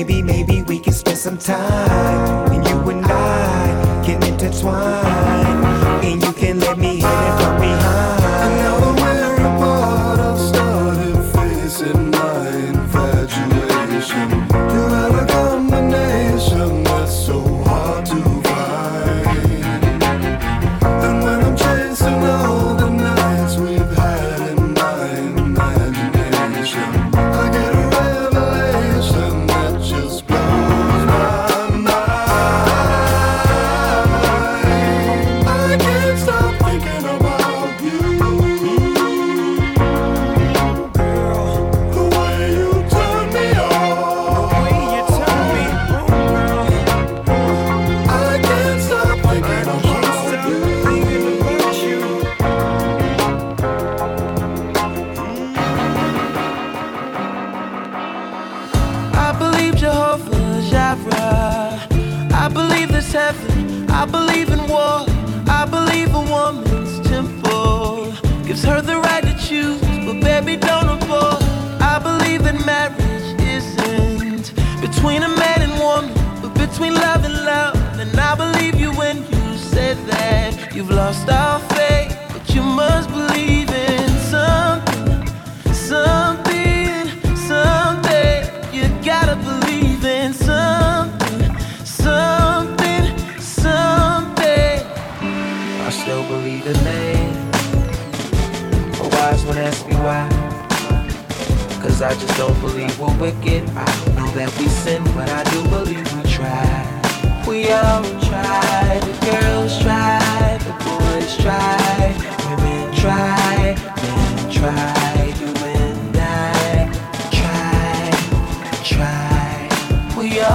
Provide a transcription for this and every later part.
Baby, maybe we can spend some time, and you and I can intertwine, and you can let me hit it from behind.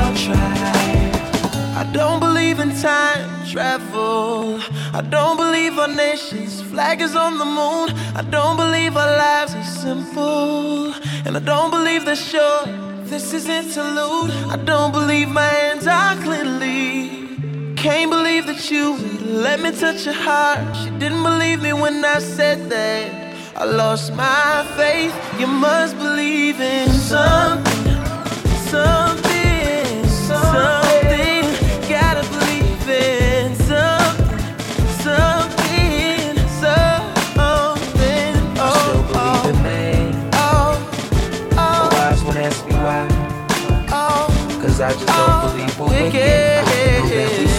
All try. I don't believe in time travel. I don't believe our nation's flag is on the moon. I don't believe our lives are simple. And I don't believe they're short. This is interlude. I don't believe my hands are cleanly. Can't believe that you let me touch your heart. She didn't believe me when I said that. I lost my faith. You must believe in something, something, I still believe in man. Oh, But oh, wise ask me why. oh. Cause I just don't believe we're wicked.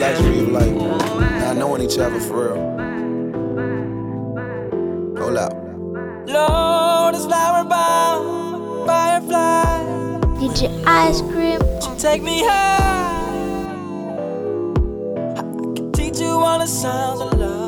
Wanna enjoy the believe. luxury of like not knowing each other for real. Hold up. Lord is flower bound, firefly. DJ Ice Cream. Take me high. I can teach you all the sounds of love.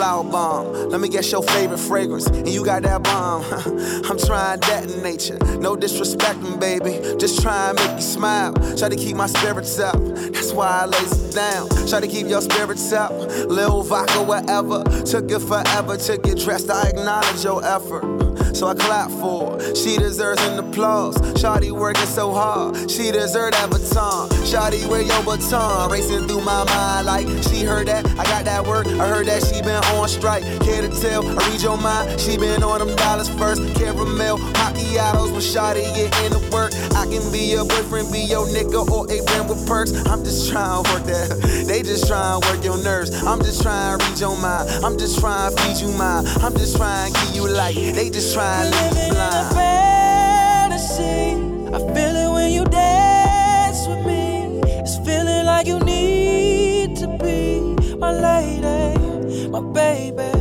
Flower bomb. Let me guess your favorite fragrance. And you got that bomb. I'm trying that in nature. No disrespecting, baby. Just try make you smile. Try to keep my spirits up. That's why I lays down. Try to keep your spirits up. Lil vodka, whatever. Took it forever to get dressed. I acknowledge your effort. So I clap for her. She deserves an applause. Shawty working so hard. She deserves that baton. Shawty, where your baton? Racing through my mind like she heard that. I got that work. I heard that she been on strike. Care to tell? I read your mind. She been on them dollars first. Caramel, macchiatos when Shawty get into work. I can be your boyfriend, be your nigga, or a friend with perks. I'm just trying to work that. They just trying to work your nerves. I'm just trying to read your mind. I'm just trying to feed you mine. I'm just trying to give you light. They just try and live in a fantasy. I feel it when you dance with me. It's feeling like you need to be my lady, my baby.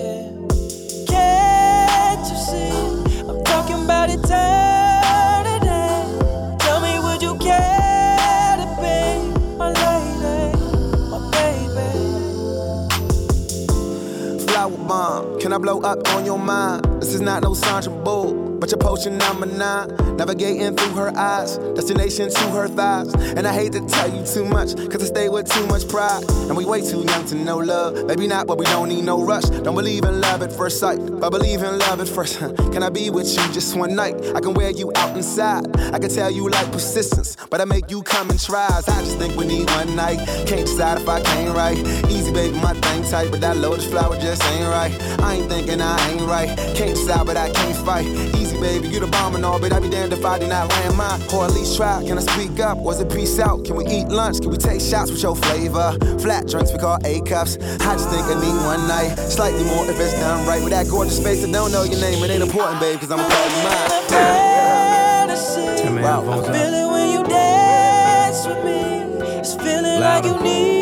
Yeah. Can't you see? I'm talking about eternity. Tell me, would you care to be my lady, my baby? Flower bomb, can I blow up on your mind? This is not no Sandra Bull. But your potion number nine, navigating through her eyes, destination to her thighs. And I hate to tell you too much, cause I stay with too much pride. And we way too young to know love. Maybe not, but we don't need no rush. Don't believe in love at first sight, but believe in love at first. can I be with you just one night? I can wear you out inside. I can tell you like persistence, but I make you come and try. I just think we need one night. Can't decide if I can't right. Easy, baby, my thing tight, but that lotus flower just ain't right. I ain't thinking I ain't right. Can't decide, but I can't fight. Easy baby. You the bomb and all, but I'd be damned if I did not land mine. Or at least try. Can I speak up? Was it peace out? Can we eat lunch? Can we take shots with your flavor? Flat drinks we call A cups. I just think I need one night. Slightly more if it's done right. With that gorgeous face that don't know your name, it ain't important, babe, cause I'm gonna call you mine. Wow. I feel it when you dance with me. It's feeling like you need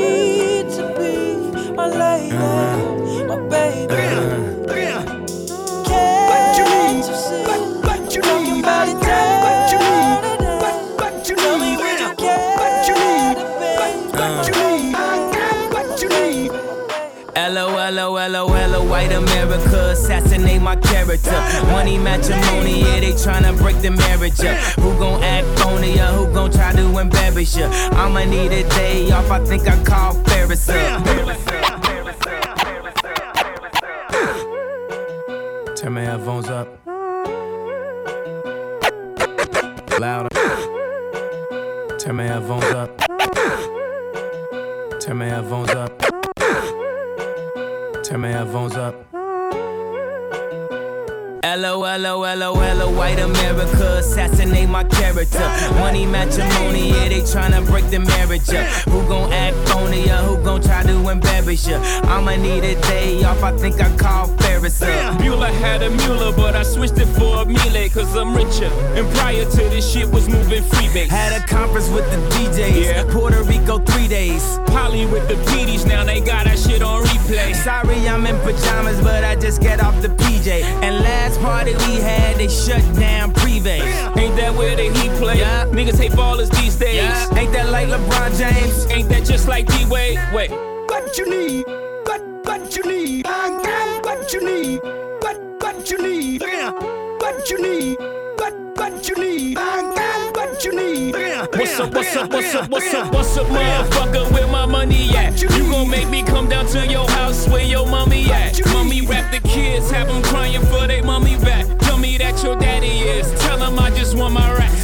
LOL, white America, assassinate my character. Money matrimony, yeah, they tryna break the marriage up. Who gon' act phony or who gon' try to embarrass ya? I'ma need a day off, I think I call Ferris up. Turn my headphones up. Louder. Turn my headphones up. Turn my headphones up. Turn my headphones up. LOLOLOL, white America, assassinate my character. Money matrimony, yeah, they tryna break the marriage up. Who gon' act phony or who gon' try to embarrass ya? I'ma need a day off, I think I call Ferris up. Mueller had a Mueller, but I switched it for a Miele, cause I'm richer. And prior to this shit was moving freebase. Had a conference with the DJs, yeah. Puerto Rico three days. Polly with the PDs, now they got that shit on replay. Sorry, I'm in pajamas, but I just get off the PJ. And last party we had, they shut down Privé. Ain't that where the Heat play? Yeah. Niggas hate ballers these days. Yeah. Ain't that like LeBron James? Ain't that just like D Wade? Wait. What you need? What what you need? Need. What what you need? What you need? What what you need? I got what you need. What's up? What's up? What's up? What's up? What's up, motherfucker? Where my money at? You gon' make me come down to your house where your mommy at? Mommy rap the kids, have them crying for they mommy back. Tell me that your daddy is. Tell him I just want my racks.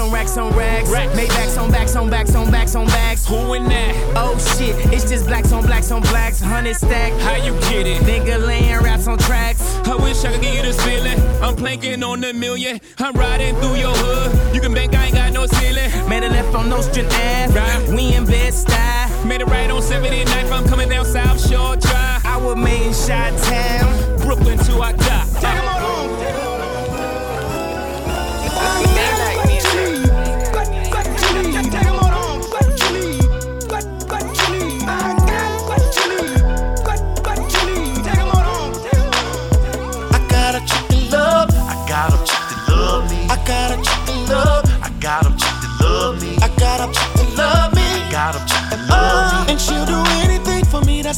On racks on racks. racks. Made backs on backs on backs on backs on backs. Who in that? Oh shit, it's just blacks on blacks on blacks. Hundred stack. How you get it? Nigga laying raps on tracks. I wish I could give you this feeling. I'm planking on the million. I'm riding through your hood. You can bank I ain't got no ceiling. Made a left on Nostrand Ave. Right. We in Bed-Stuy. Made a right on 79th. I'm coming down South Shore Drive. I was made in Shot Town. Brooklyn to I die.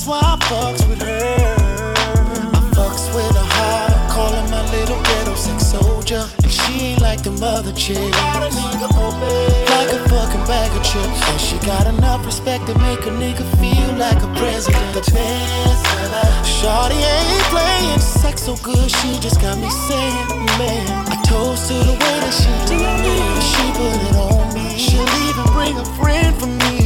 That's why I fucks with her. I fucks with her hard, call her my little ghetto sex soldier. And she ain't like the mother chick. Like a fucking bag of chips. And she got enough respect to make a nigga feel like a president. The best Shorty ain't playing sex so good, she just got me saying, man. I toast to the way that she do me. She put it on me. She'll even bring a friend for me.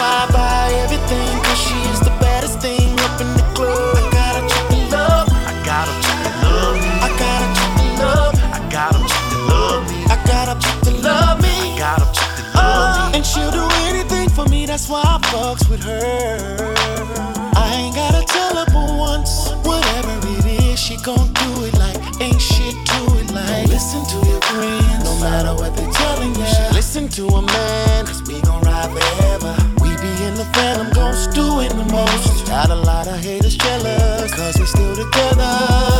Why I buy everything, cause she is the baddest thing up in the club. I got a chick to love. I got a chick to love me. I got a chick to love. I got a chick to love me. I got a to love me. I got a to love me. Uh, and she'll do anything for me, that's why I fucks with her. I ain't gotta tell her but once. Whatever it is, she gon' do it like ain't shit to it like. Listen to your friends, no matter what they telling you. Listen to a man, Got a lot of haters jealous, cause they still together.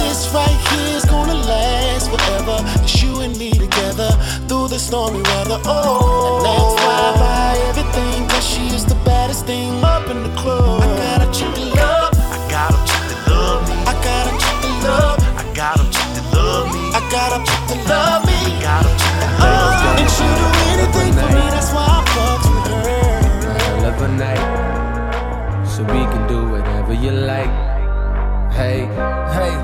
This right here is gonna last forever. It's you and me together through the stormy weather. Oh, and that's why I buy everything, cause she is the baddest thing up in the club. I got a chick that love, I got a chick that love me. I got a chick that love, I got a chick that love me. I got a chick that love me. I got a chick that love me. Oh. And she'll do anything for me, that's why I fucked with her. Love a night. Hey, hey.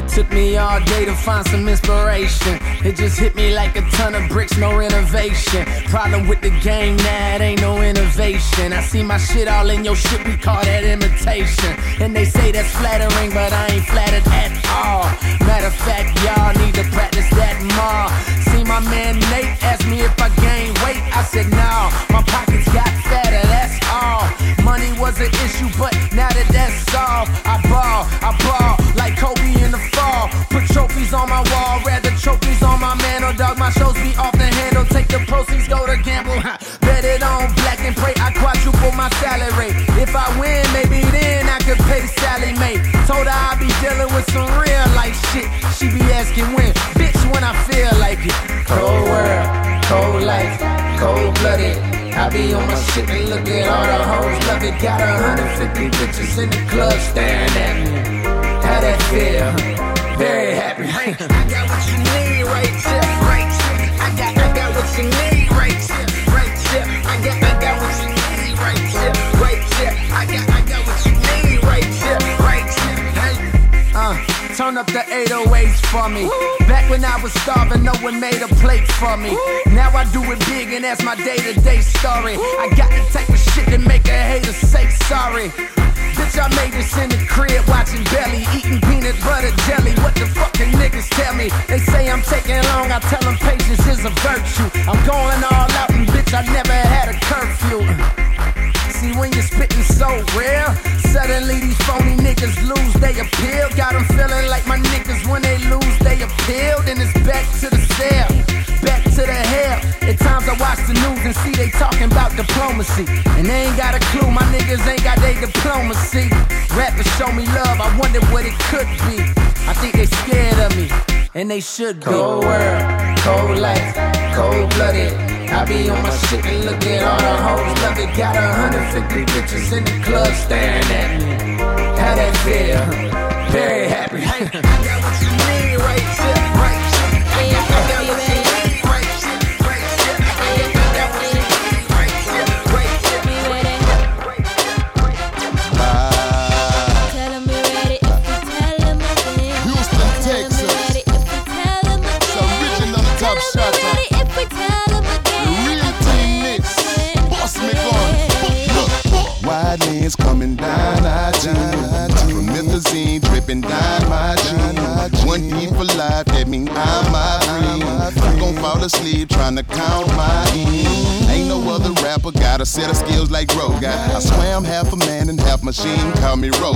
It took me all day to find some inspiration. It just hit me like a ton of bricks, no renovation. Problem with the game, nah, it ain't no innovation. I see my shit all in your shit, we call that imitation. And they say that's flattering, but I ain't flattered at all. Matter of fact, y'all need to practice that more. See my man Nate asked me if I gained weight. I said, no, my pockets got all. Money was an issue, but now that that's solved, I ball, I ball like Kobe in the fall. Put trophies on my wall, rather trophies on my mantle. Dog, my shows be off the handle. Take the proceeds, go to gamble. Bet it on black and pray. I quadruple my salary. If I win, maybe then I could pay Sallie Mae. Told her I be dealing with some real life shit. She be asking when, bitch, when I feel like it. Cold world, cold life, cold blooded. I be on my shit and look at all the hoes. Love it, got 150 bitches in the club staring at me. How that feel? Very happy. I got what you need right here, right here. I got, I got what you need right here, right here. I got, turn up the 808s for me. Back when I was starving, no one made a plate for me. Now I do it big and that's my day to day story. I got the type of shit that make a hater say sorry. Bitch, I made this in the crib, watching belly, eating peanut butter jelly. What the fucking niggas tell me? They say I'm taking long, I tell them patience is a virtue. I'm going all out, and bitch, I never had a curfew. When you're spitting so real, suddenly these phony niggas lose they appeal. Got them feeling like my niggas when they lose they appeal. Then it's back to the cell, back to the hell. At times I watch the news and see they talking about diplomacy. And they ain't got a clue, my niggas ain't got their diplomacy. Rappers show me love, I wonder what it could be. I think they scared of me, and they should go. Cold world, cold life, cold blooded. I be on my shit and look at all the hoes. Love it, got 150 bitches in the club staring at me.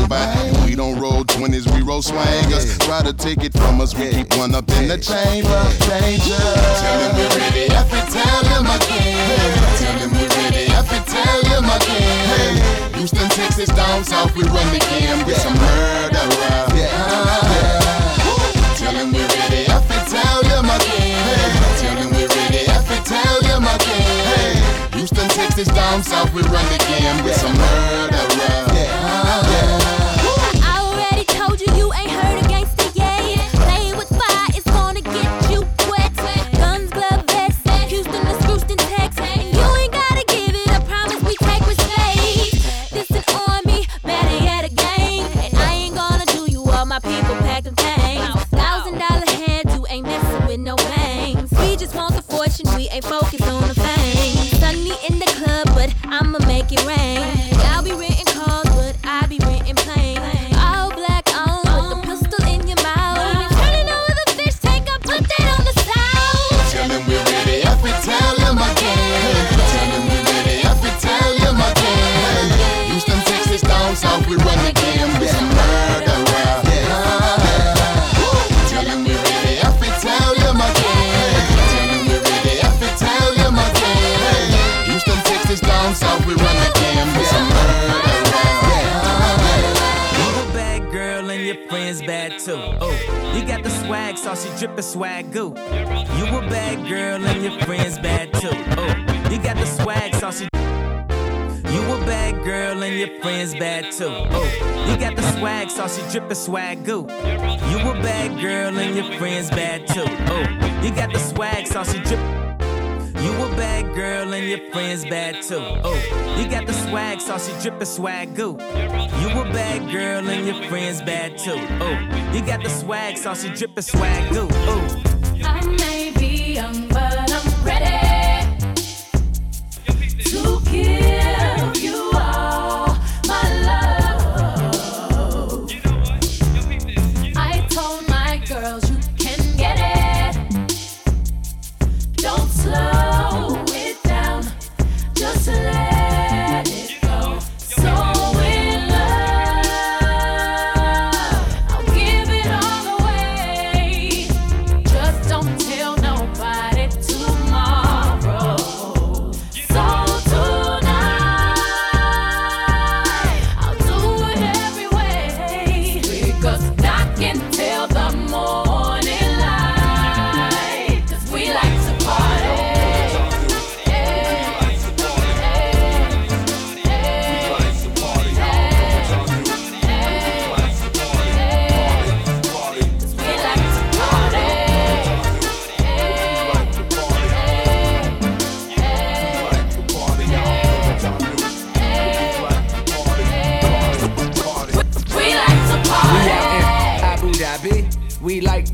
Call me robot. And we don't roll 20s, we roll swangers. Try to take it from us, we keep one up in the chamber. Danger. Tell him we're ready, F it, tell him again. Tell him we're ready, F it, tell him again. Houston, Texas, down south, we run the game with some murder. Tell him we're ready, F it, tell him. Tell him we're ready, F it, tell him. Houston, Texas, down south, we run the game with some murder. I so she drippin' swag goo. You a bad girl and your friends bad too. Oh, you got the swag, so she. You a bad girl and your friends bad too. Oh, you got the swag, saucy drippin' swag goo. You a bad girl and your friends bad too. Oh, you got the swag, saucy drip. You a bad girl and your friends bad too. Oh, you got the swag, saucy drippin' swag goo. You a bad girl and your friends bad too. Oh, you got the swag, saucy drippin' swag goo. Oh.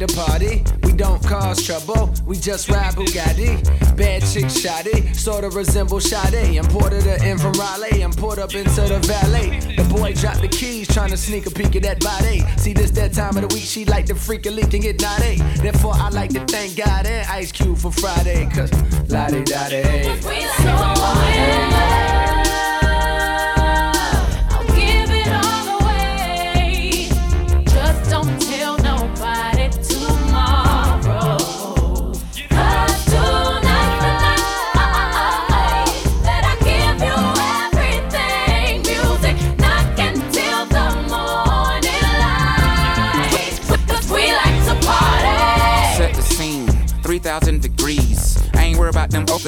We party. We don't cause trouble. We just ride Bugatti. Bad chick shoddy. Sorta resemble Sade. Imported her in from Raleigh. I'm pulled up into the valet. The boy dropped the keys. Trying to sneak a peek at that body. See this that time of the week. She like to freak a leak and get naughty. Therefore, I like to thank God and Ice Cube for Friday. Cause la di da di.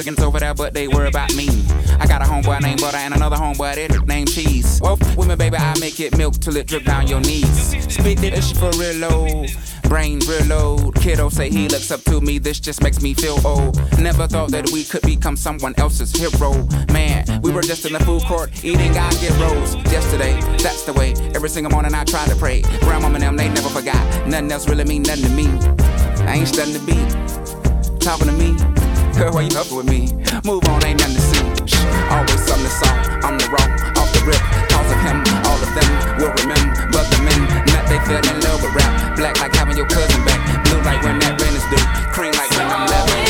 Them over there, but they worry about me. I got a homeboy named Butter and another homeboy that named Cheese. Well, with me, baby, I make it milk till it drip down your knees. Spit it, it's for real low. Brain real low. Kiddo say he looks up to me, this just makes me feel old. Never thought that we could become someone else's hero. Man, we were just in the food court eating our get rolls. Yesterday, that's the way. Every single morning I try to pray. Grandma and them, they never forgot. Nothing else really mean nothing to me. I ain't studying the beat talking to me. Girl, why you up with me? Move on, ain't nothing to see. Shh, always something to solve. I'm the wrong, off the rip. Cause of him, all of them will remember. But the men that they fell in love with rap. Black like having your cousin back. Blue like when that rent is due. Cream like when I'm living.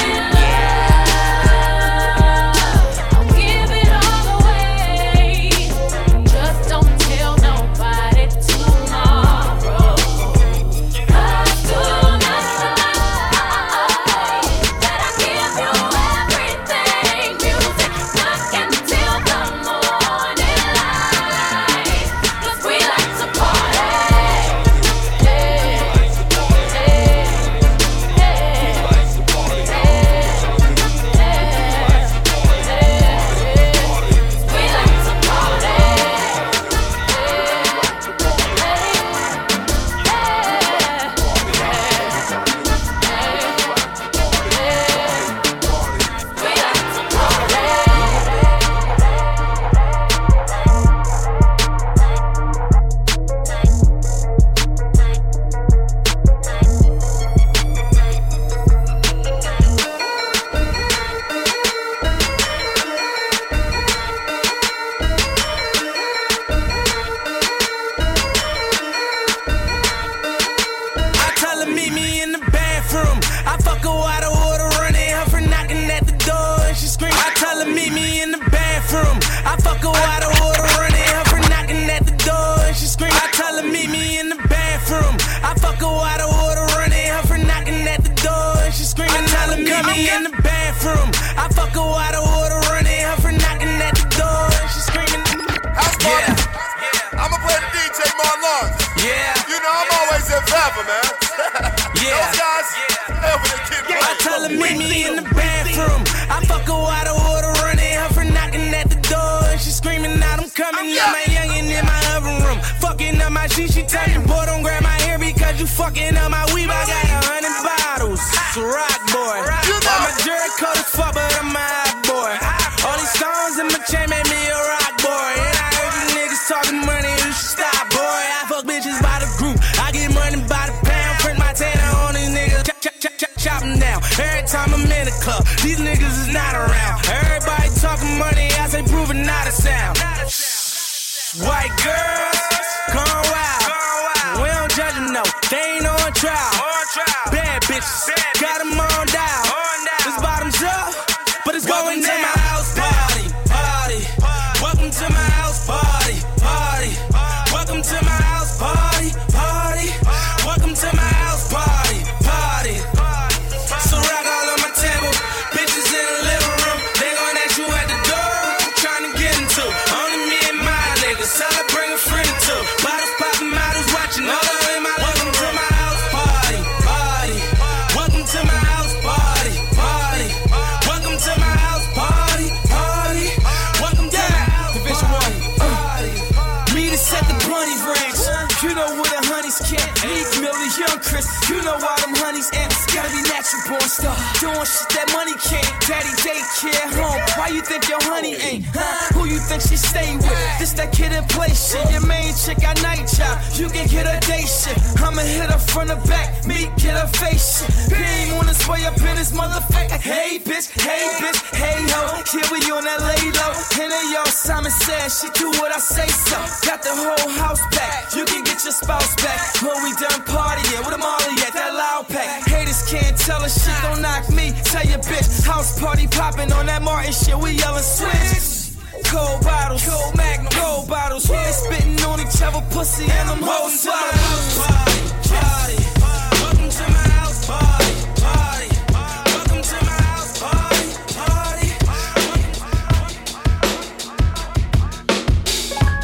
You know Gotta be natural born star. Doing shit that money can't. Daddy daycare home. Why you think your honey ain't? Huh? Who you think she stay with? This that Kid 'n Play shit. Your main chick got night job. You can get a day shit. I'ma hit her front or back. Me get her face shit. Beam on his way up in his motherfucker. Hey bitch, hey bitch, hey ho. Here we on that lay low. And then yo, Simon said she do what I say so. Got the whole house back. You can get your spouse back when we done partying with a Molly at that loud pack. Haters can't tell us shit, don't knock me. Tell your bitch, house party popping on that Martin shit. We yelling switch. Cold bottles, cold magnum, cold bottles. We spitting on each other, pussy and them hoes. Welcome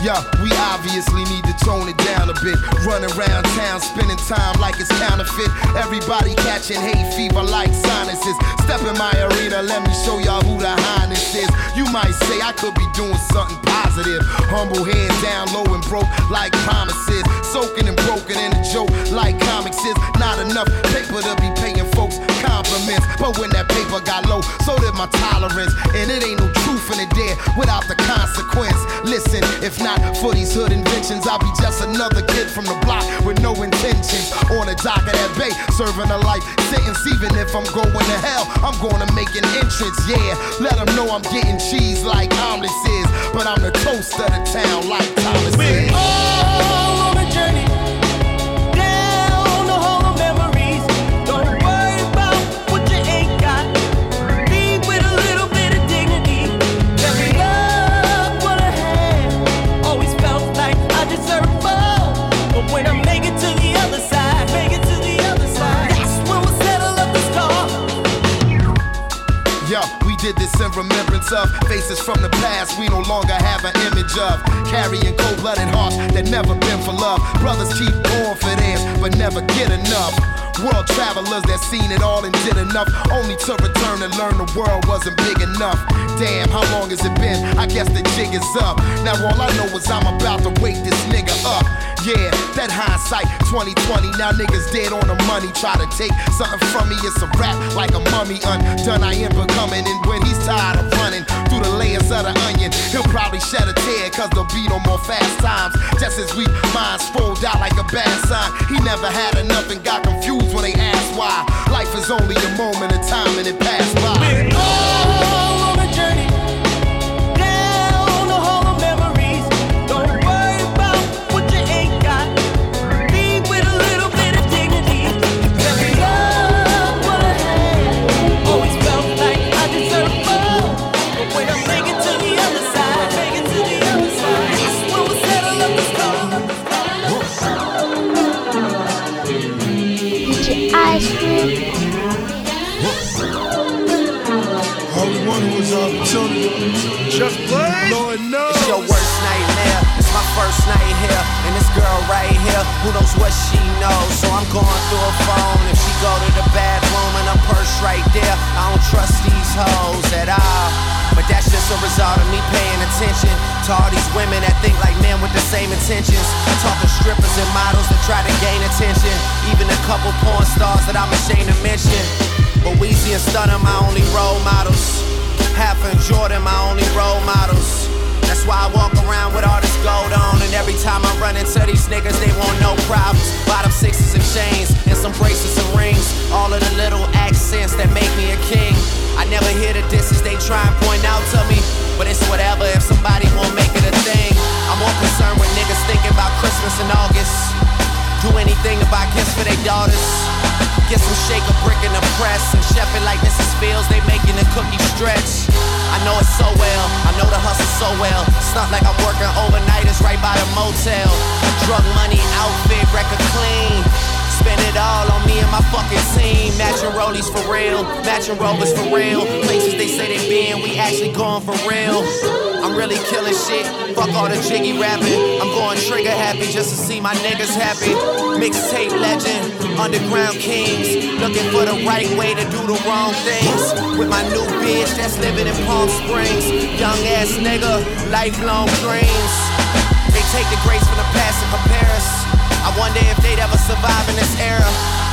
Yeah, we obviously need to tone it down a bit. Run around town, spending time like it's counterfeit. Everybody catching hay fever like sinuses. Step in my arena, let me show y'all who the highness is. You might say I could be doing something positive. Humble head down low and broke like promises. Soaking and broken in a joke like comics is. Not enough paper to be paying But when that paper got low, so did my tolerance. And it ain't no truth in it there without the consequence. Listen, if not for these hood inventions, I'll be just another kid from the block with no intentions. On the dock of that bay, serving a life sentence. Even if I'm going to hell, I'm gonna make an entrance. Yeah, let them know I'm getting cheese like omelets is. But I'm the toast of the town like Thomas to return and learn the world wasn't big enough. Damn, how long has it been? I guess the jig is up. Now all I know is I'm about to wake this nigga up. Yeah, that hindsight 2020. Now niggas dead on the money. Try to take something from me, it's a rap like a mummy undone. I am becoming, and when he's tired of running the layers of the onion, he'll probably shed a tear, cause there'll be no more fast times. Just as weak minds fold out like a bad sign. He never had enough and got confused when they asked why. Life is only a moment of time and it passed by. Just play. Lord knows. It's your worst nightmare. It's my first night here. And this girl right here, who knows what she knows. So I'm going through her phone. If she go to the bathroom and her purse right there, I don't trust these hoes at all. But that's just a result of me paying attention to all these women that think like men with the same intentions. Talking strippers and models that try to gain attention. Even a couple porn stars that I'm ashamed to mention. But Weezy and Stunner, my only role models. Hov and Jordan, my only role models. That's why I walk around with all this gold on. And every time I run into these niggas, they want no problems. Bottom sixes and chains, and some bracelets and rings. All of the little accents that make me a king. I never hear the disses they try and point out to me. But it's whatever if somebody won't make it a thing. I'm more concerned with niggas thinking about Christmas in August. Do anything to buy gifts for their daughters. Get some shake a brick in the press and chef it like Mrs. Fields. They making the cookie stretch. I know it so well. I know the hustle so well. It's not like I'm working overnight. It's right by the motel. Drug money, outfit, record clean. Spend it all on me and my fucking team. Matching rollies for real, matching rovers for real. Places they say they been, we actually going for real. I'm really killing shit. Fuck all the jiggy rapping. I'm going trigger happy just to see my niggas happy. Mixtape legend, underground kings. Looking for the right way to do the wrong things. With my new bitch that's living in Palm Springs. Young ass nigga, lifelong dreams. They take the grace from the past and compare us. I wonder if they'd ever survive in this era.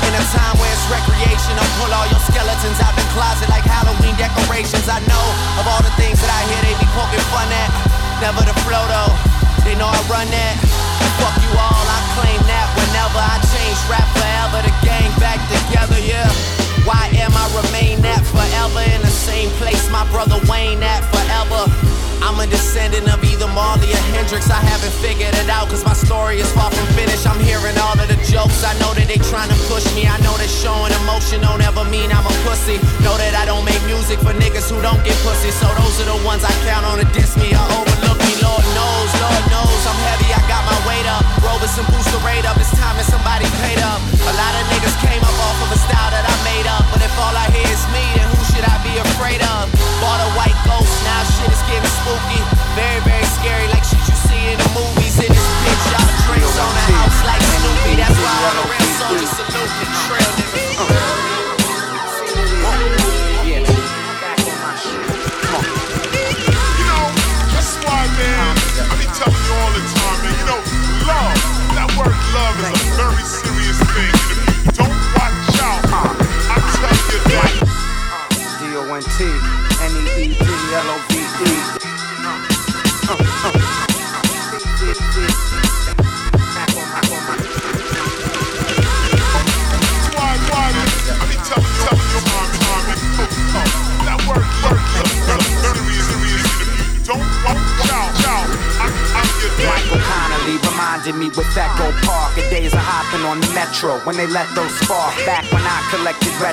In a time where it's recreation, I'll pull all your skeletons out the closet like Halloween decorations. I know of all the things that I hear they be poking fun at. Never the flow though, they know I run that. Fuck you all, I claim that whenever I change rap forever, the gang back together, yeah. Why am I remain that forever in the same place my brother Wayne at forever? I'm a descendant of either Marley or Hendrix. I haven't figured it out cause my story is far from finished. I'm hearing all of the jokes. I know that they trying to push me. I know that showing emotion don't ever mean I'm a pussy. Know that I don't make music for niggas who don't get pussy. So those are the ones I count on to diss me or overlook me. Lord knows, Lord knows I'm heavy. I got my weight up. Robinson boost the rate up. It's time that somebody paid up. A lot of niggas came up off of a style that I made up. But if all I hear is me, then who should I be afraid of? Bought a white ghost, now shit is getting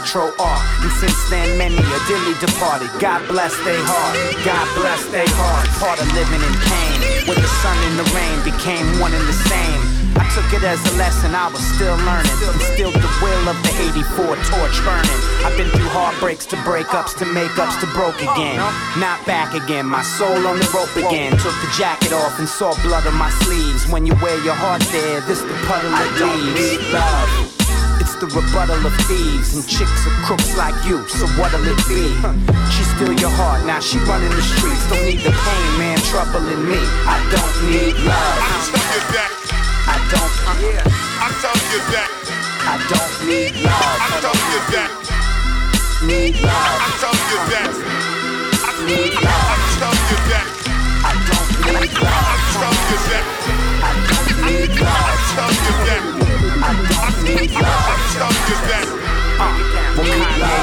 retro art. And since then, many are dearly departed. God bless they heart, God bless they heart. Part of living in pain, where the sun and the rain became one and the same. I took it as a lesson I was still learning. Instilled the will of the 84 torch burning. I've been through heartbreaks to breakups to makeups to broke again. Not back again, my soul on the rope again. Took the jacket off and saw blood on my sleeves. When you wear your heart there, this the puddle of leaves. Love. The rebuttal of thieves and chicks are crooks like you. So what'll it be? She steal your heart, now she running the streets. Don't need the pain, man, trouble in me. I don't need love. I tell you that. I don't. Uh, I tell you that. I don't need love. I tell you that. Need love. I tell you that. I Need love. I tell you that. I don't need love. I tell you that. I don't I tell you. I need I love. tell you that.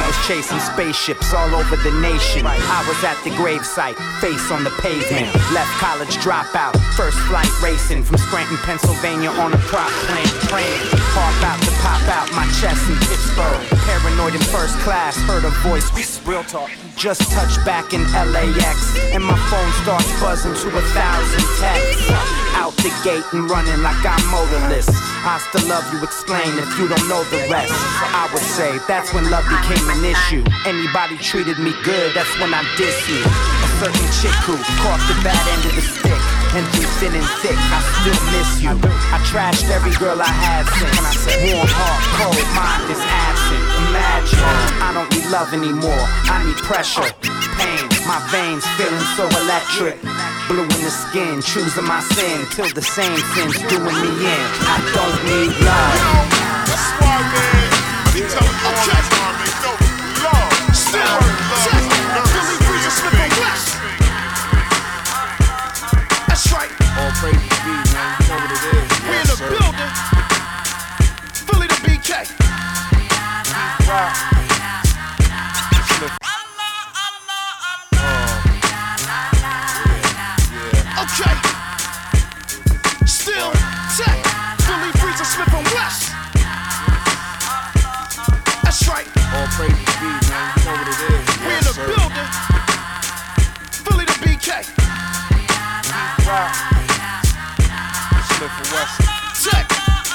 Was chasing spaceships all over the nation, I was at the gravesite, face on the pavement. Left college dropout, first flight racing from Scranton, Pennsylvania on a prop plane. Plane, hard about to pop out my chest in Pittsburgh. Paranoid in first class, heard a voice. Real talk. Just touched back in LAX, and my phone starts buzzing to a thousand texts. Out the gate and running like I'm motorless. I still love you, explain if you don't know the rest. I would say that's when love became an issue. Anybody treated me good, that's when I diss you. A certain chick who caught the bad end of the stick. And through thin and thick, I still miss you. I trashed every girl I had since. And I said, warm heart, cold mind is absent. Imagine, I don't need love anymore. I need pressure. pain. My veins feeling so electric. Blue in the skin, choosing my sin. Till the same sins doing me in. I don't need love. That's why, man. I be telling you all the time, man. You love. Still, love. Oh, okay. Still tech. Philly Breeze and Smith and West. That's right. All praise be, man. You know what it is. We in the building. Philly the BK. Smith and West. Tech.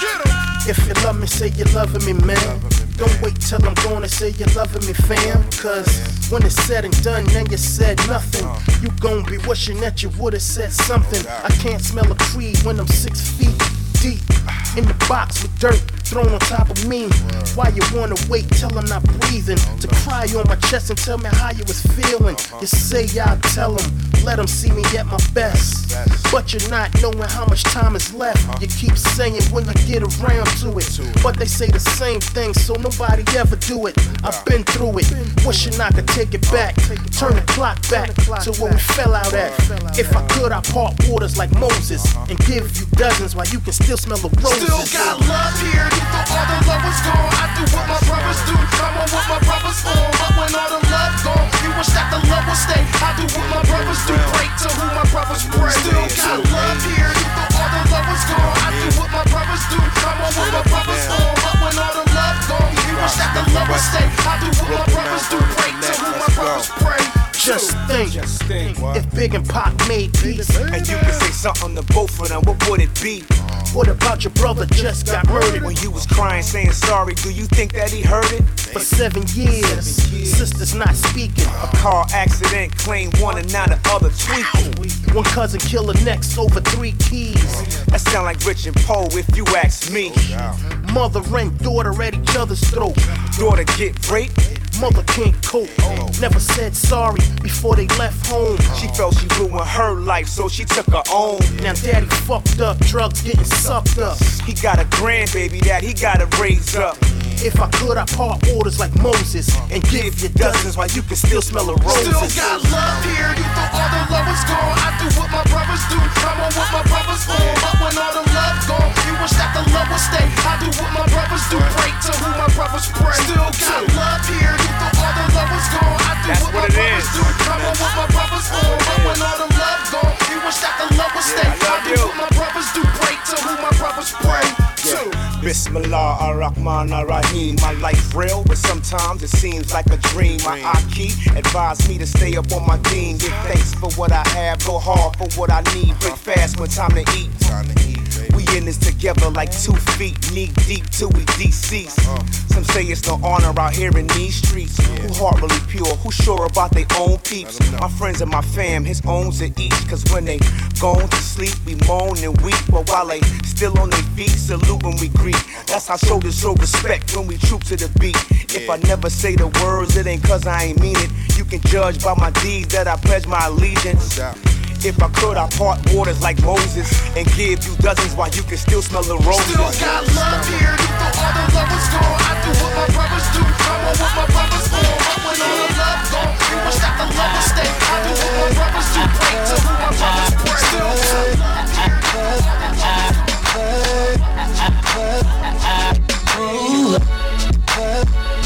Get 'em. If you love me, say you're loving me, man. Don't wait till I'm gone and say you're loving me, fam. Cause when it's said and done, then you said nothing. You gon' be wishing that you would've said something. I can't smell a tree when I'm six feet deep in the box with dirt thrown on top of me. Why you wanna wait till I'm not breathing? To cry on my chest and tell me how you was feeling. You say I'll tell them, let them see me at my best. But you're not knowing how much time is left. You keep saying when you get around to it. But they say the same thing, so nobody ever do it. I've been through it, wishing I could take it back. Turn the clock back to where we fell out at. If I could, I'd part waters like Moses and give you dozens while you can still smell the roses. Still got love here. Thought all the love was gone. I do what my brothers do. I'm on what my brothers on. But when all the love gone, you wish that the love would stay. I do what my brothers do. Pray to who my brothers pray. Still got love here. Thought all the love was gone. I do what my brothers do. I'm on what my brothers on. But when all the love gone, you wish that the love would stay. I do what my brothers do. Pray to who my brothers pray. Just think, if Big and Pac made peace, and you could say something to both of them, what would it be? What about your brother just got murdered? When you was crying, saying sorry, do you think that he heard it? For seven years, sisters not speaking. A car accident, claim one and now the other tweaking. One cousin kill the next over three keys. That sound like Rich and Alpo if you ask me. Mother and daughter at each other's throat. Daughter get raped. Mother can't cope. Never said sorry before they left home. She felt she ruined her life, so she took her own. Now daddy fucked up, drugs getting sucked up. He got a grandbaby that he gotta raise up. If I could, I'd part orders like Moses and give you dozens while you can still smell the roses. Still got love here. You thought all the love was gone. I do what my brothers do. On what my brothers on. But when all the love gone, you wish that the love would stay. I do what my brothers do. Pray to who my brothers pray. Still got love here. You thought all the love was. I That's what, it is. do. I'm on what my brothers on. But when all the love gone, you wish that the love would stay. I I do what my brothers do. Pray to who my brothers pray. Bismillah ar-Rahman ar-Rahim. My life real, but sometimes it seems like a dream. My Aki advised me to stay up on my deen. Give thanks for what I have, go hard for what I need. Break fast when time to eat. We in this together like two feet, knee deep till we deceased. Some say it's no honor out here in these streets. Who heart really pure? Who sure about their own peeps? My friends and my fam, his owns at each. Cause when they gone to sleep, we moan and weep. But while they still on their feet, salute when we greet. That's how soldiers show respect when we troop to the beat. If I never say the words, it ain't cause I ain't mean it. You can judge by my deeds that I pledge my allegiance. If I could, I'd part waters like Moses and give you dozens while you can still smell the roses. Still got love here. You thought all the love was gone. I do what my brothers do. On what my brothers on. But when all the love gone, you wish that the love would stay. I do what my brothers do. Pray to who my brothers pray. Still got love DJ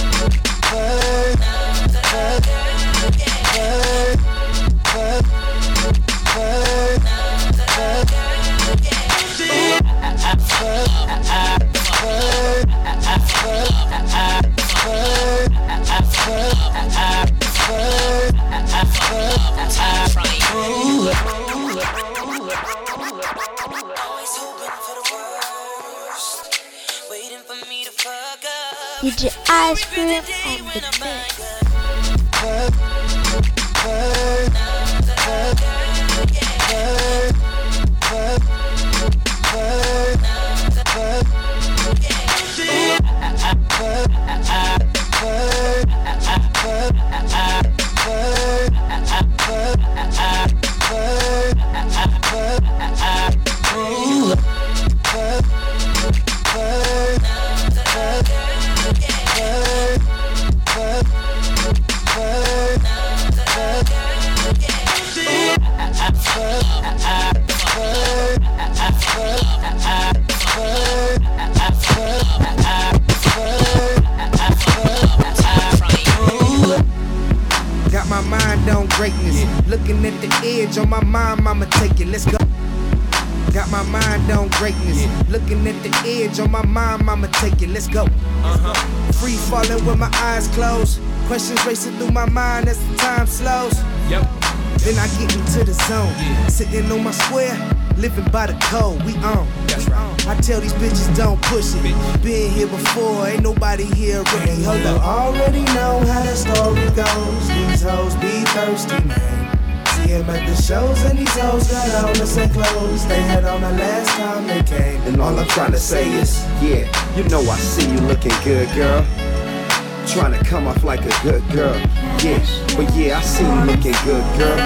Ice Cream on the mix. Edge on my mind, I'ma take it. Let's go. Uh-huh. Free falling with my eyes closed. Questions racing through my mind as the time slows. Yep. Then I get into the zone. Sitting on my square, living by the code. We on. That's right. I tell these bitches don't push it. Been here before, ain't nobody here ready. Hold up. Already know how the story goes. These hoes be thirsty, man. Him at the shows and these hoes got on the same clothes they had on the last time they came. And all I'm trying to say is, yeah, you know I see you looking good, girl. Trying to come off like a good girl, yeah. But yeah, I see you looking good, girl.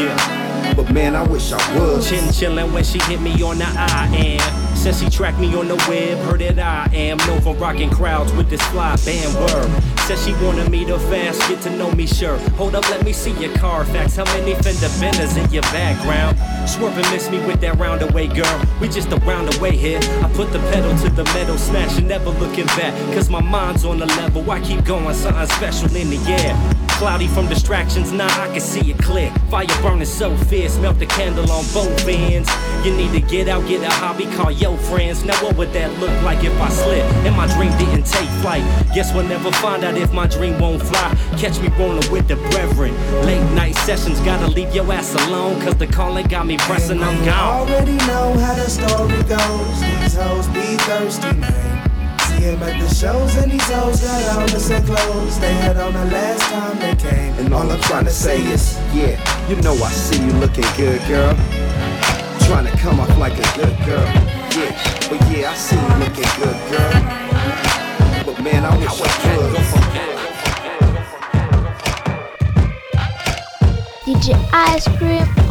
Yeah. But man, I wish I was. Chin chillin' when she hit me on the eye and since she tracked me on the web, heard that I am known for rocking crowds with this fly band word. Said she wanted me to fast, get to know me, sure. Hold up, let me see your Carfax. How many fender benders in your background? Swerve and miss me with that roundaway girl. We just a roundaway here. I put the pedal to the metal, smashing, never looking back. Cause my mind's on the level. I keep going, something special in the air. Cloudy from distractions, now I can see it clear. Fire burning so fierce, melt the candle on both ends. You need to get out, get a hobby, call your friends. Now what would that look like if I slip and my dream didn't take flight? Guess we'll never find out if my dream won't fly. Catch me rolling with the brethren. Late night sessions, gotta leave your ass alone. Cause the calling got me pressing, I'm gone. Already know how the story goes. These hoes be thirsty, man. See him at the shows and these hoes got on the same clothes they had on the last time they came. And all I'm trying to say is, yeah, you know I see you looking good, girl. Trying to come off like a good girl, yeah. But yeah, I see you looking good, girl. But man, I wish I was. DJ Ice Cream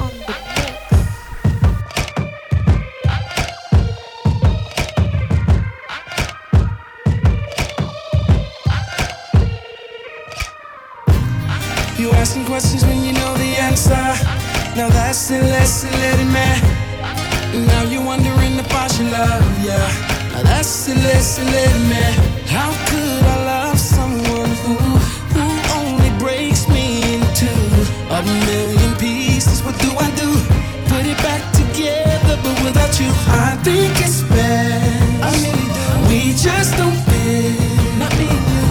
questions when you know the answer. Now that's the lesson, let it man. Now you're wondering if I should love ya. Now that's the lesson, let it man. How could I love someone who who only breaks me into a million pieces? What do I do? Put it back together, but without you, I think it's bad. I really do. We just don't fit. Not me and you.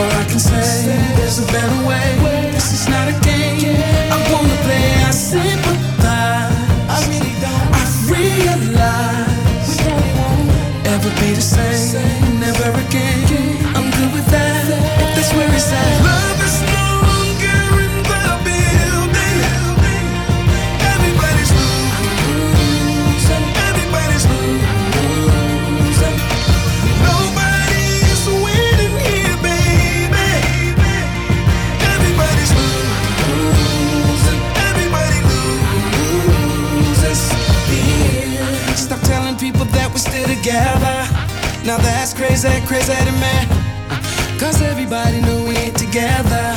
Or I can say there's a better way. Is not a game. I wanna play. I sympathize. I realize we won't ever be the same. Never again. Now that's crazy, crazy to me. Cause everybody know we ain't together.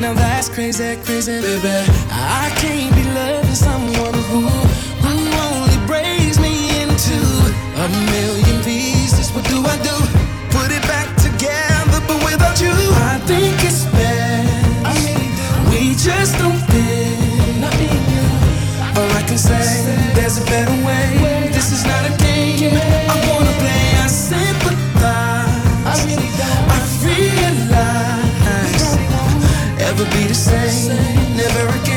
Now that's crazy, crazy, baby. I can't be loving someone who who only breaks me into a million pieces. What do I do? Put it back together, but without you, I think it's bad. I really do. We just don't fit. Not me and you. All I can say, there's a better way. Ever be the same. Never again.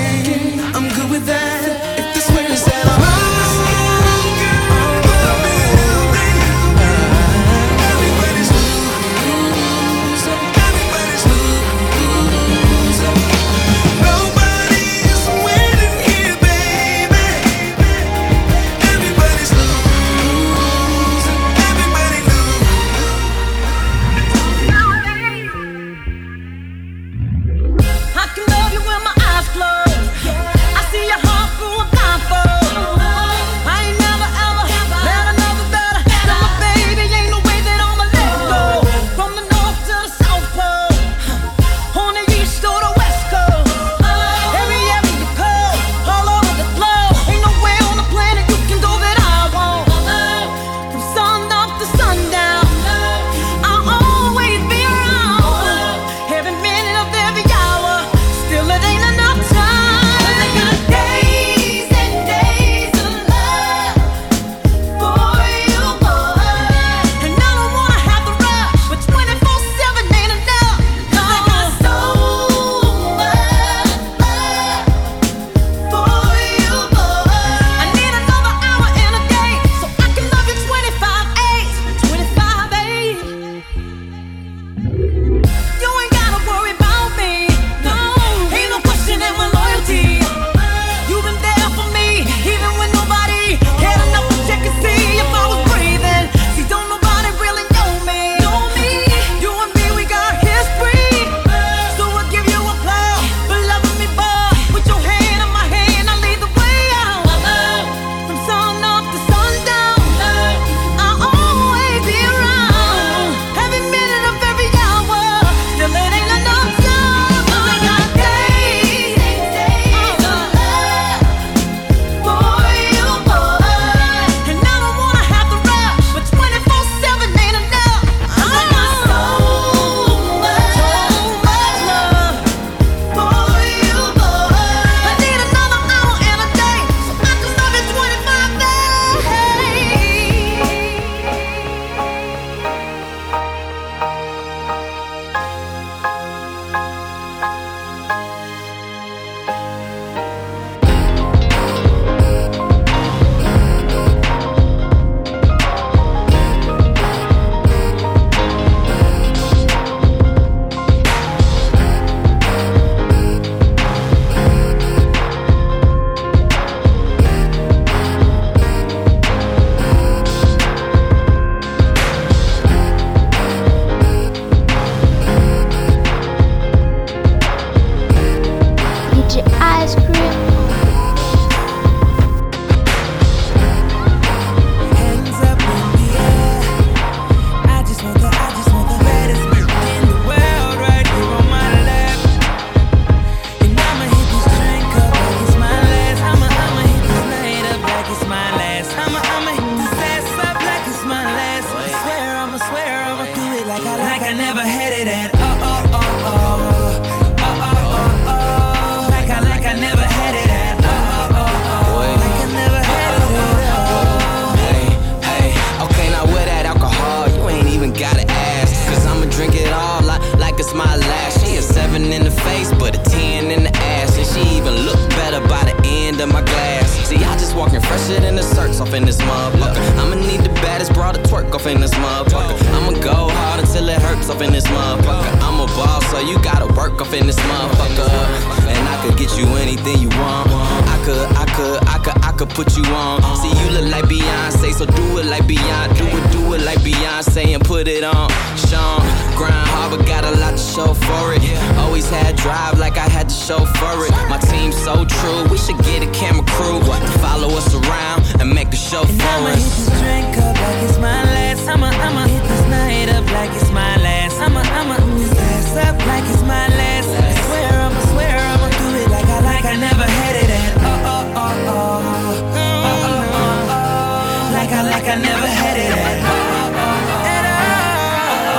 Like I, never had it at. At all.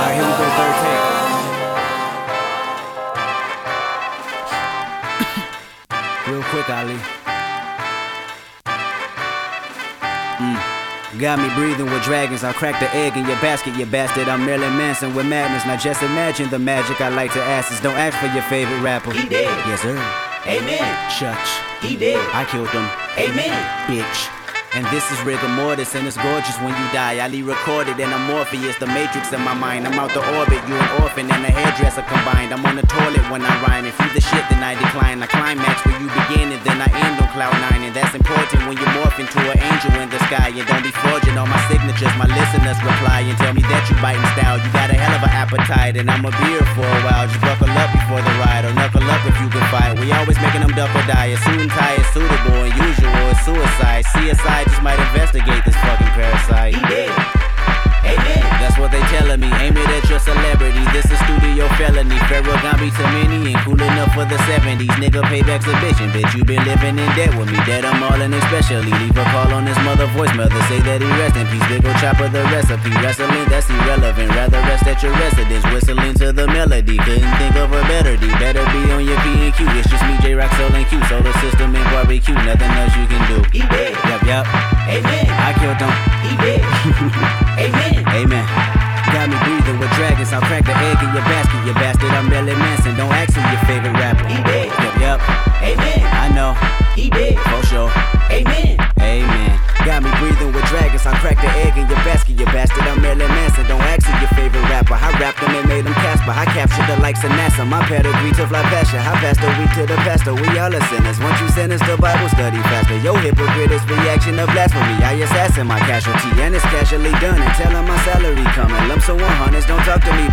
Alright, here we go, third take. Real quick, Ali. Mm. Got me breathing with dragons. I'll crack the egg in your basket, you bastard. I'm Marilyn Manson with madness. Now just imagine the magic I like to ask is don't ask for your favorite rapper. He did. Yes, sir. Amen. Church. He did. I killed him. Amen. Bitch. And this is rigor mortis, and it's gorgeous when you die. Ali recorded, and I'm Morpheus, the matrix in my mind. I'm out the orbit, you an orphan and a hairdresser combined. I'm on the toilet when I rhyme. If you the shit, then I decline. I climax where you begin, and then I end on cloud nine. And that's important when you morph into an angel in the sky. And don't be forging all my signatures. My listeners reply and tell me that you biting style. You got a hell of an appetite, and I'm a beer for a while. Just buckle up before the ride, or knuckle up if you can fight. We always making them duck or die. A suit and tie is suitable, and usual is suicide. CSI just might investigate this fucking parasite. Did. Amen. That's what they telling me. Aim it at your celebrity. This is studio felony. Pharaoh Gambi to many and cool enough for the 70s. Nigga, payback's a bitch. And bitch, you been living in debt with me. Dead, I'm all in especially. Leave a call on his mother voice. Mother say that he rest in peace. Big ol' chopper, the recipe. Wrestling, that's irrelevant. Rather rest at your residence. Whistling to the melody. Couldn't think of a better D. Better be on your P and Q. It's just me, Jay Rock, Soul, and Q. Solar system and barbecue. Nothing else you can do. Did. Yep, yep. Amen. I killed him. He did. Amen. Amen. Got me breathing with dragons. I'll crack the egg in your basket, you bastard. I'm Marilyn Manson. Don't ask who your favorite rapper. He did. Yep, yep. Amen. I know. He did. For sure. Amen. Amen. Got me breathing with dragons. I'll crack the egg in your basket, you bastard. I'm Marilyn Manson. Don't ask who your favorite rapper. I rapped them and made them Casper. I captured the likes of NASA. My pedigree to fly ya. I passed the week to the pastor. We all are sinners. Once you sentence the Bible study faster. Yo, hypocrite is reaction of blasphemy. I assassin my casualty, and it's casually done. And tell 'em my salary coming. Lump so 100s. Don't talk to me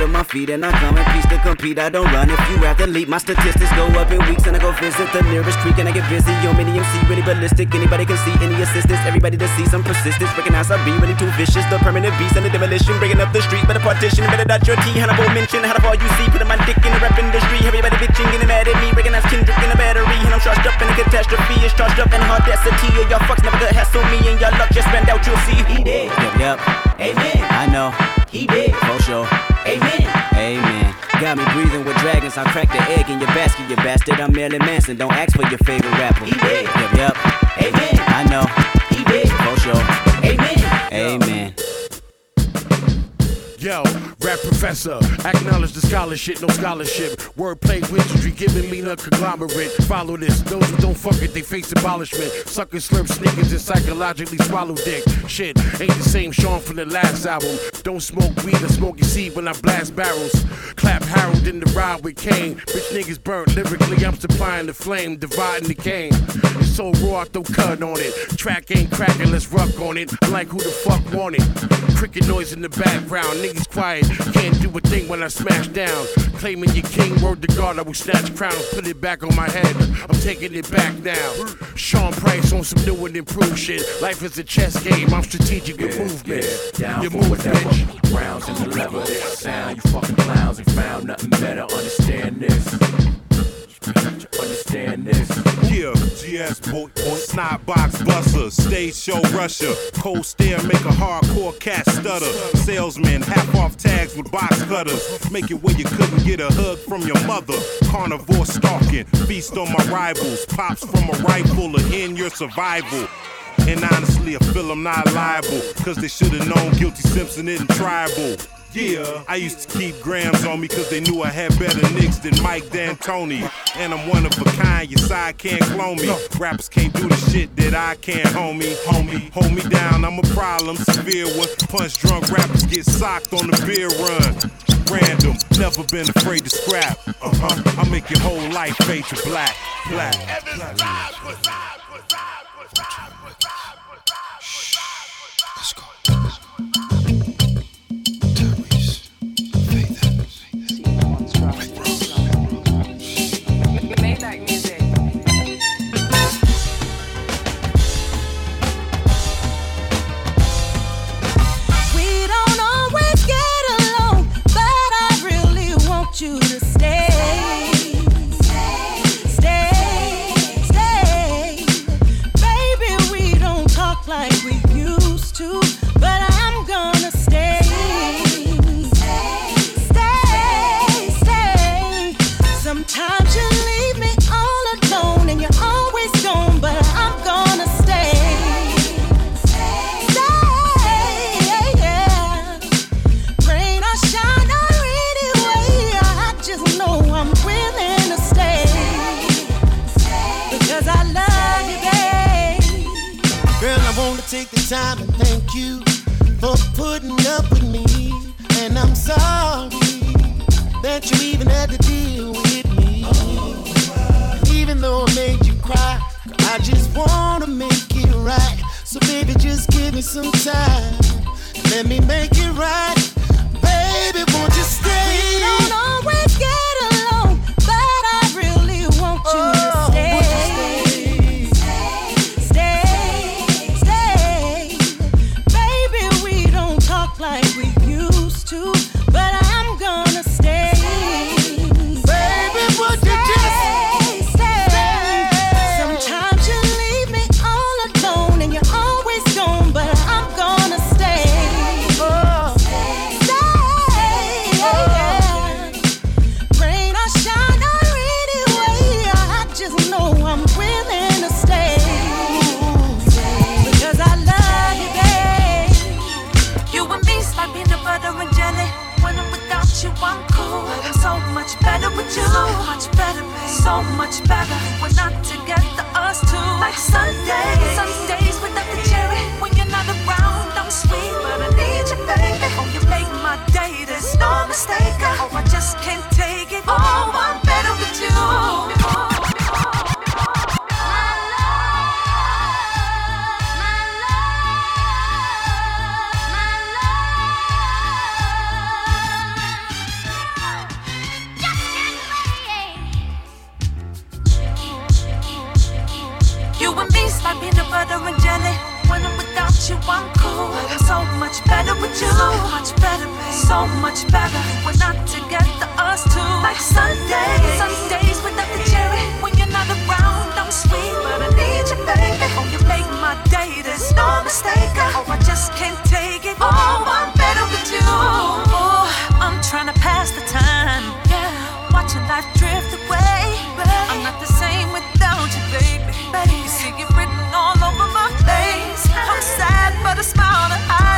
under my feet, and I come in peace to compete. I don't run. If you athlete, my statistics go up in weeks, and I go visit the nearest creek, and I get busy. Yo, mini MC, really ballistic. Anybody can see any assistance. Everybody to see some persistence. Recognize I be really too vicious. The permanent beast and the demolition. Breaking up the street, better partition. Better dot your T. Hannibal mention. How the all you see. Putting my dick in the rap industry. Everybody bitching, getting mad at me. Recognize Kendrick in the battery. And I'm charged up in a catastrophe. It's charged up in audacity. Or y'all fucks never could hassle me. And y'all luck just ran out, you'll see. He did. Yep, yep. Amen. I know. He did. For sure. Amen. Amen. Got me breathing with dragons. I'll crack the egg in your basket, you bastard. I'm Marilyn Manson. Don't ask for your favorite rapper. He did. Yep, yep. Amen. I know. He did. For sure. Amen. Amen. Yo, rap professor, acknowledge the scholarship, no scholarship. Wordplay, wizardry, giving me a conglomerate. Follow this, those who don't fuck it, they face abolishment. Suckers slurp sneakers and psychologically swallow dick. Shit, ain't the same Sean from the last album. Don't smoke weed or smoke your seed when I blast barrels. Clap Harold in the ride with Kane. Bitch niggas burnt lyrically, I'm supplying the flame, dividing the game. It's so raw, I throw cut on it. Track ain't cracking, let's rock on it. I like who the fuck want it. Cricket noise in the background, niggas quiet. Can't do a thing when I smash down. Claiming your king, word to God, I will snatch crowns, put it back on my head. I'm taking it back now. Sean Price on some new and improved shit. Life is a chess game, I'm strategic with movement. Down You move, bitch. Rounds in the lever. Sound, you fucking clowns ain't found nothing better. Understand this. Understand this. Yeah, GS Boy point, point, snot box buster, stage show rusher, cold stare make a hardcore cat stutter, salesman half off tags with box cutters, make it where you couldn't get a hug from your mother, carnivore stalking, feast on my rivals, pops from a rifle to end your survival. And honestly, I feel I'm not liable, cause they should've known Guilty Simpson isn't tribal. Yeah, I used to keep grams on me cause they knew I had better nicks than Mike D'Antoni. And I'm one of a kind, your side can't clone me. Rappers can't do the shit that I can, homie. Homie, hold me down, I'm a problem, severe one. Punch drunk rappers get socked on the beer run. random. Never been afraid to scrap. Uh huh. I make your whole life fade to black. Black. We putting up with me. And I'm sorry that you even had to deal with me. Even though I made you cry, I just wanna make it right. So baby, just give me some time. Let me make it right. So much better. We're not together, us two. Like Sundays. Sundays without the cherry. When you're not around, I'm sweet, but I need you, baby. Oh, you make my day. There's no mistake. So much better. We're not together, us two. Like Sundays. Sundays without the cherry. When you're not around, I'm sweet, but I need you, baby. Oh, you make my day. There's no mistake. Oh, I just can't take it. Oh, I'm better with you. Oh, I'm trying to pass the time. Yeah, watching life drift away. I'm not the same without you, baby. You see it written all over my face. I'm sad, but I smile to hide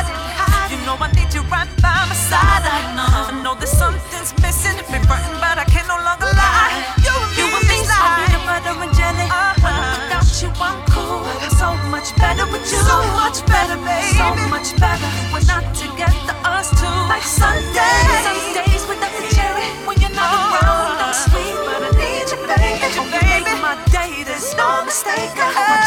much better. We're not together, us two. Like Sundays. Sundays without the cherry. When you're not around, I'm sweet, but I need you, baby. Oh, you make my day. There's no mistake. Oh, I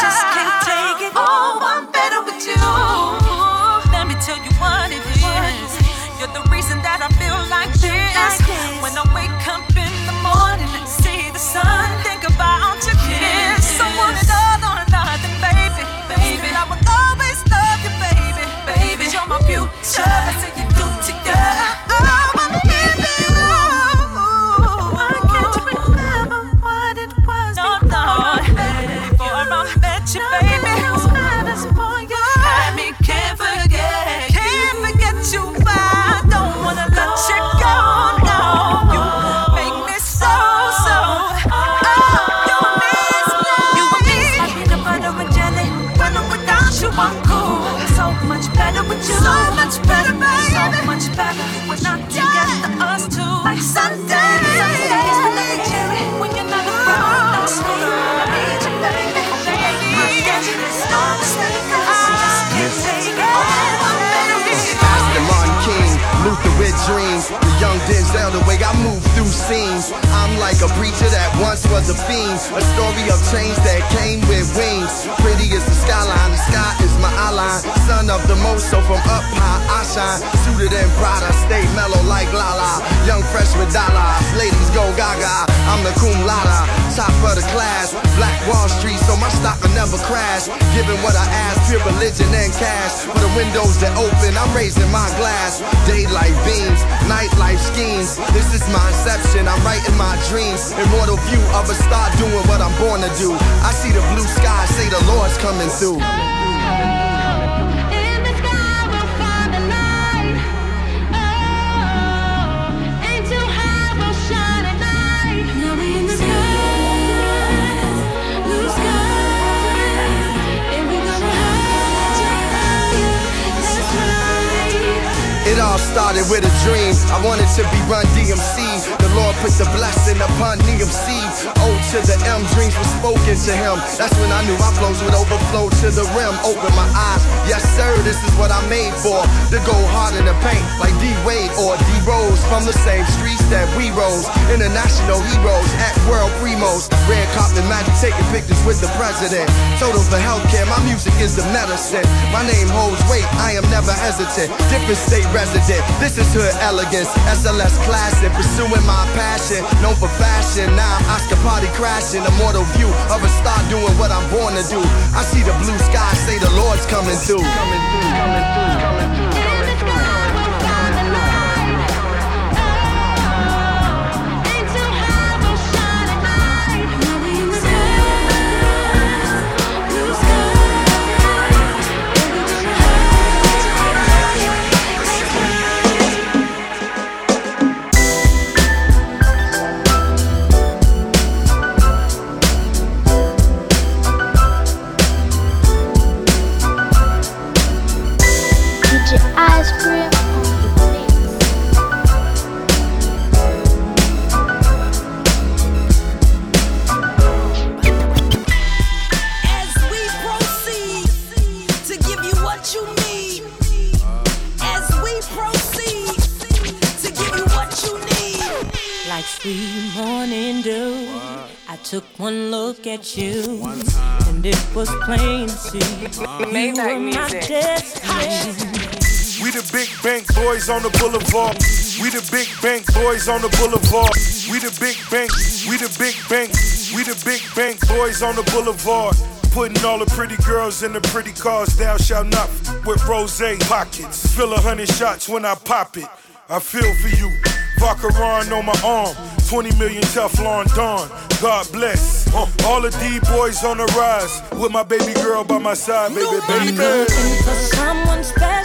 through. It all started with a dream. I wanted to be Run DMC. The Lord put the blessing upon DMC. O to the M, dreams spoken to him. That's when I knew my flows would overflow to the rim. Open my eyes. Yes, sir, this is what I'm made for. To go hard in the paint like D Wade or D Rose from the same streets that we rose. International heroes at world primos. Red carpet magic, taking pictures with the president. Total for healthcare, my music is the medicine. My name holds weight, I am never hesitant. Different state resident. This is hood elegance, SLS classic. Pursuing my passion, known for fashion. Now I'm Oscar party crashing. Immortal view of a star doing what I'm born to do. I see the blue sky, say the Lord's coming through. Coming through, coming through, coming through. Look at you, and it was plain to see you were my destiny. We the big bank boys on the boulevard. We the big bank boys on the boulevard. We the big bank, we the big bank, we the big bank boys on the boulevard. Putting all the pretty girls in the pretty cars. Thou shalt not f- with rose pockets. Fill a hundred shots when I pop it. I feel for you. Vacheron on my arm. 20 million Teflon Don. God bless. Uh, all the D boys on the rise. With my baby girl by my side, baby, baby. For someone special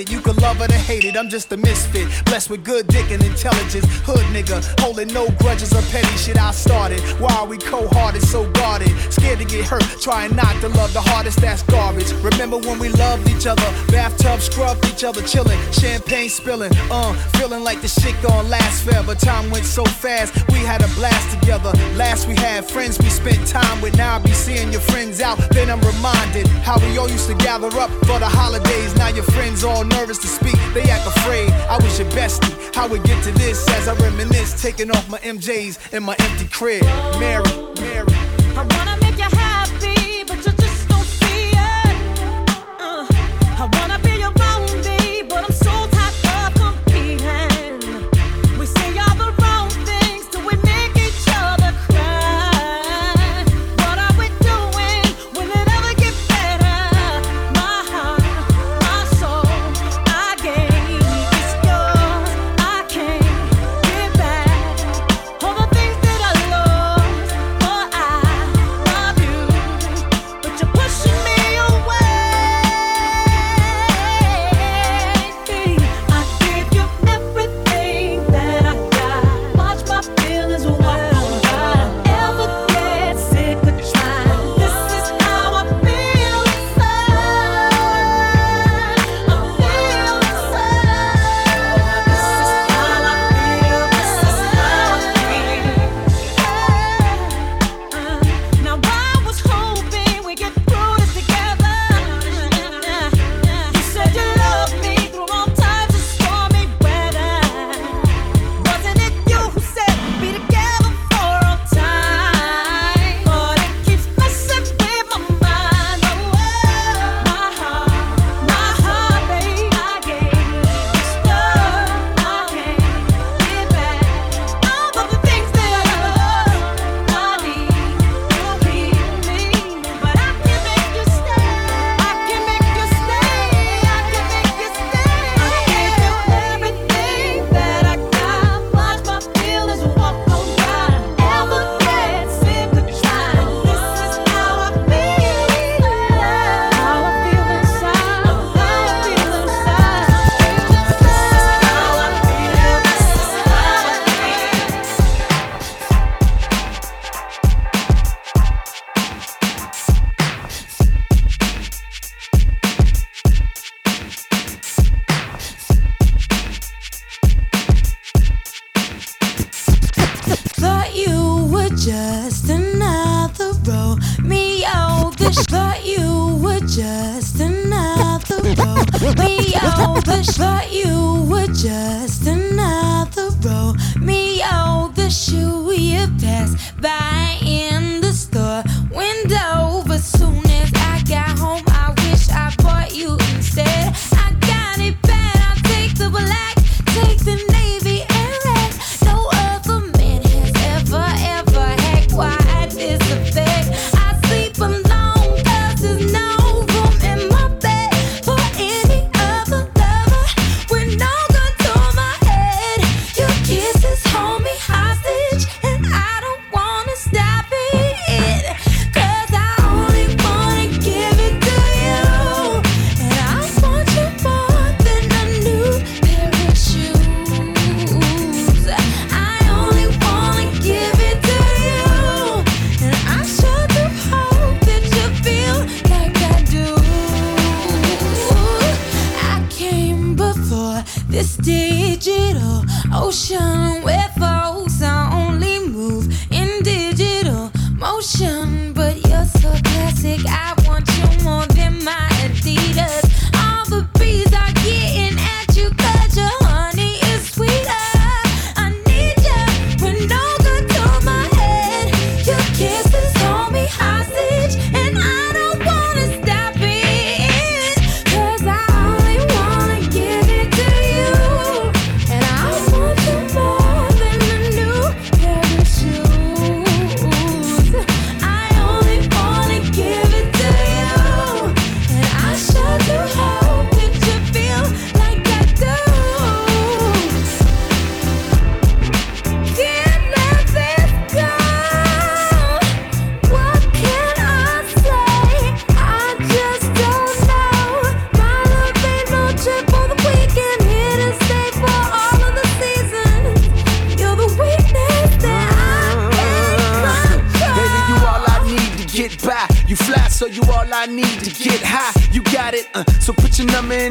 it. You could love it or hate it. I'm just a misfit, blessed with good dick and intelligence. Hood nigga, holding no grudges or petty shit I started. Why are we cold hearted, so guarded? Scared to get hurt, trying not to love the hardest, that's garbage. Remember when we loved each other, bathtub scrubbed each other, chilling, champagne spilling, uh, feeling like the shit gon' last forever. Time went so fast, we had a blast together. Last we had friends we spent time with, now I be seeing your friends out. Then I'm reminded how we all used to gather up for the holidays. Now your friends all nervous to speak, they act afraid bestie. How we get to this as I reminisce, taking off my MJs in my empty crib. Mary, Mary.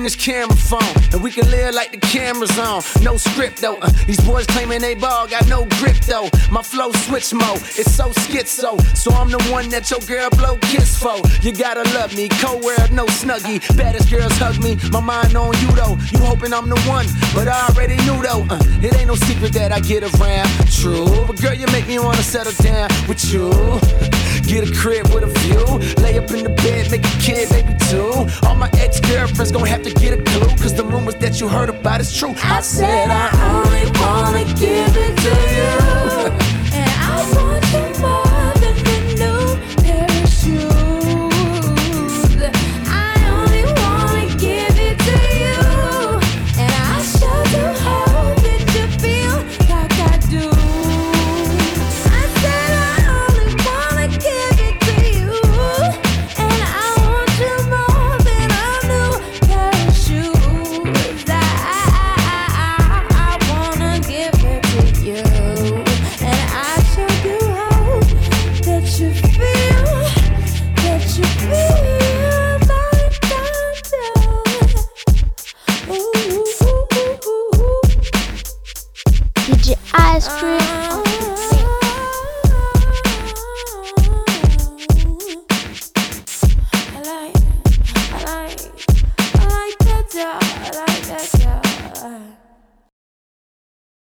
This camera phone, and we can live like the camera's on. No script though, uh, these boys claiming they ball, got no grip though. My flow switch mode, it's so schizo, so I'm the one that your girl blow kiss for. You gotta love me, co-wear no snuggie. Baddest girls hug me, my mind on you though. You hoping I'm the one, but I already knew though. Uh, it ain't no secret that I get around. True, but girl, you make me wanna settle down with you. Get a crib with a view, lay up in the bed, make a kid, maybe two. All my ex girlfriends gon' have to get a clue, cause the rumors that you heard about is true. I said I only wanna give it to you.